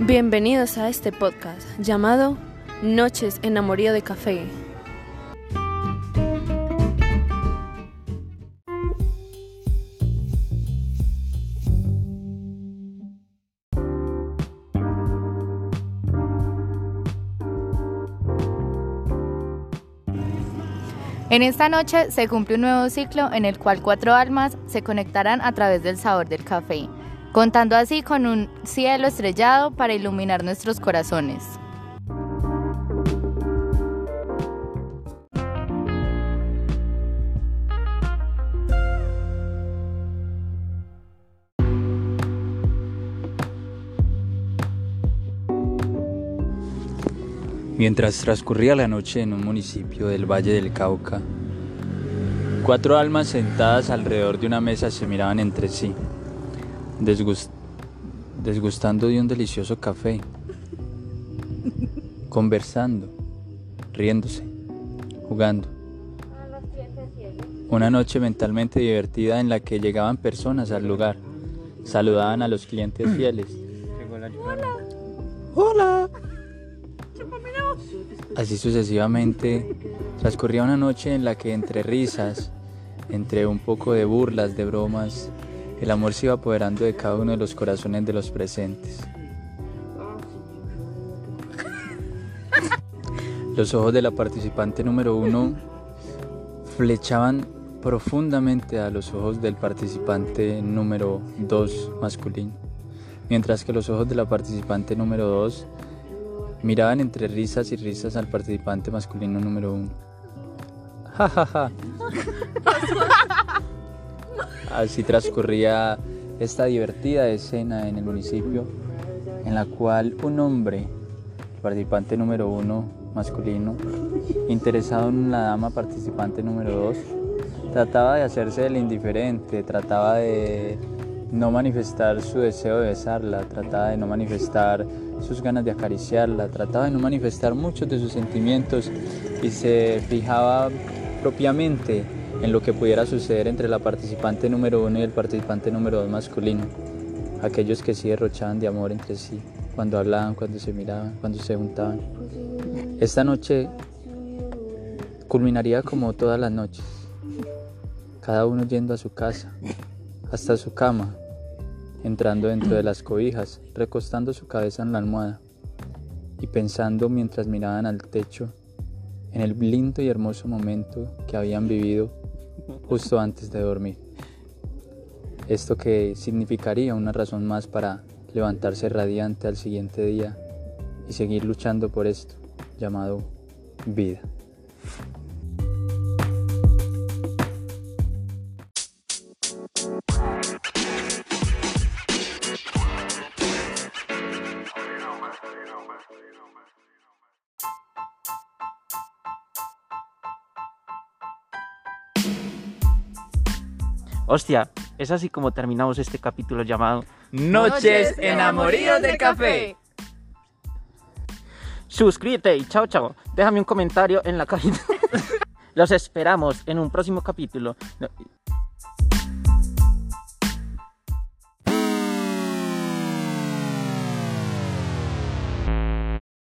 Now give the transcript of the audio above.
Bienvenidos a este podcast llamado Noches en Amorío de Café. En esta noche se cumple un nuevo ciclo en el cual cuatro almas se conectarán a través del sabor del café, contando así con un cielo estrellado para iluminar nuestros corazones. Mientras transcurría la noche en un municipio del Valle del Cauca, cuatro almas sentadas alrededor de una mesa se miraban entre sí, desgustando de un delicioso café, conversando, riéndose, jugando. Una noche mentalmente divertida en la que llegaban personas al lugar, saludaban a los clientes fieles. Hola. Hola. Así sucesivamente, transcurría una noche en la que entre risas, entre un poco de burlas, de bromas, el amor se iba apoderando de cada uno de los corazones de los presentes. Los ojos de la participante número uno flechaban profundamente a los ojos del participante número dos masculino, mientras que los ojos de la participante número dos Miraban entre risas y risas al participante masculino número uno. Ja, ja, ja. Así transcurría esta divertida escena en el municipio en la cual un hombre, participante número uno masculino, interesado en la dama participante número dos, trataba de hacerse el indiferente, trataba de no manifestar su deseo de besarla, trataba de no manifestar sus ganas de acariciarla, trataba de no manifestar muchos de sus sentimientos y se fijaba propiamente en lo que pudiera suceder entre la participante número uno y el participante número dos masculino, aquellos que sí derrochaban de amor entre sí, cuando hablaban, cuando se miraban, cuando se juntaban. Esta noche culminaría como todas las noches, cada uno yendo a su casa, hasta su cama, entrando dentro de las cobijas, recostando su cabeza en la almohada y pensando mientras miraban al techo en el lindo y hermoso momento que habían vivido justo antes de dormir. Esto que significaría una razón más para levantarse radiante al siguiente día y seguir luchando por esto llamado vida. Hostia, es así como terminamos este capítulo llamado Noches enamoríos de café. Suscríbete y chao chao. Déjame un comentario en la cajita. Los esperamos en un próximo capítulo.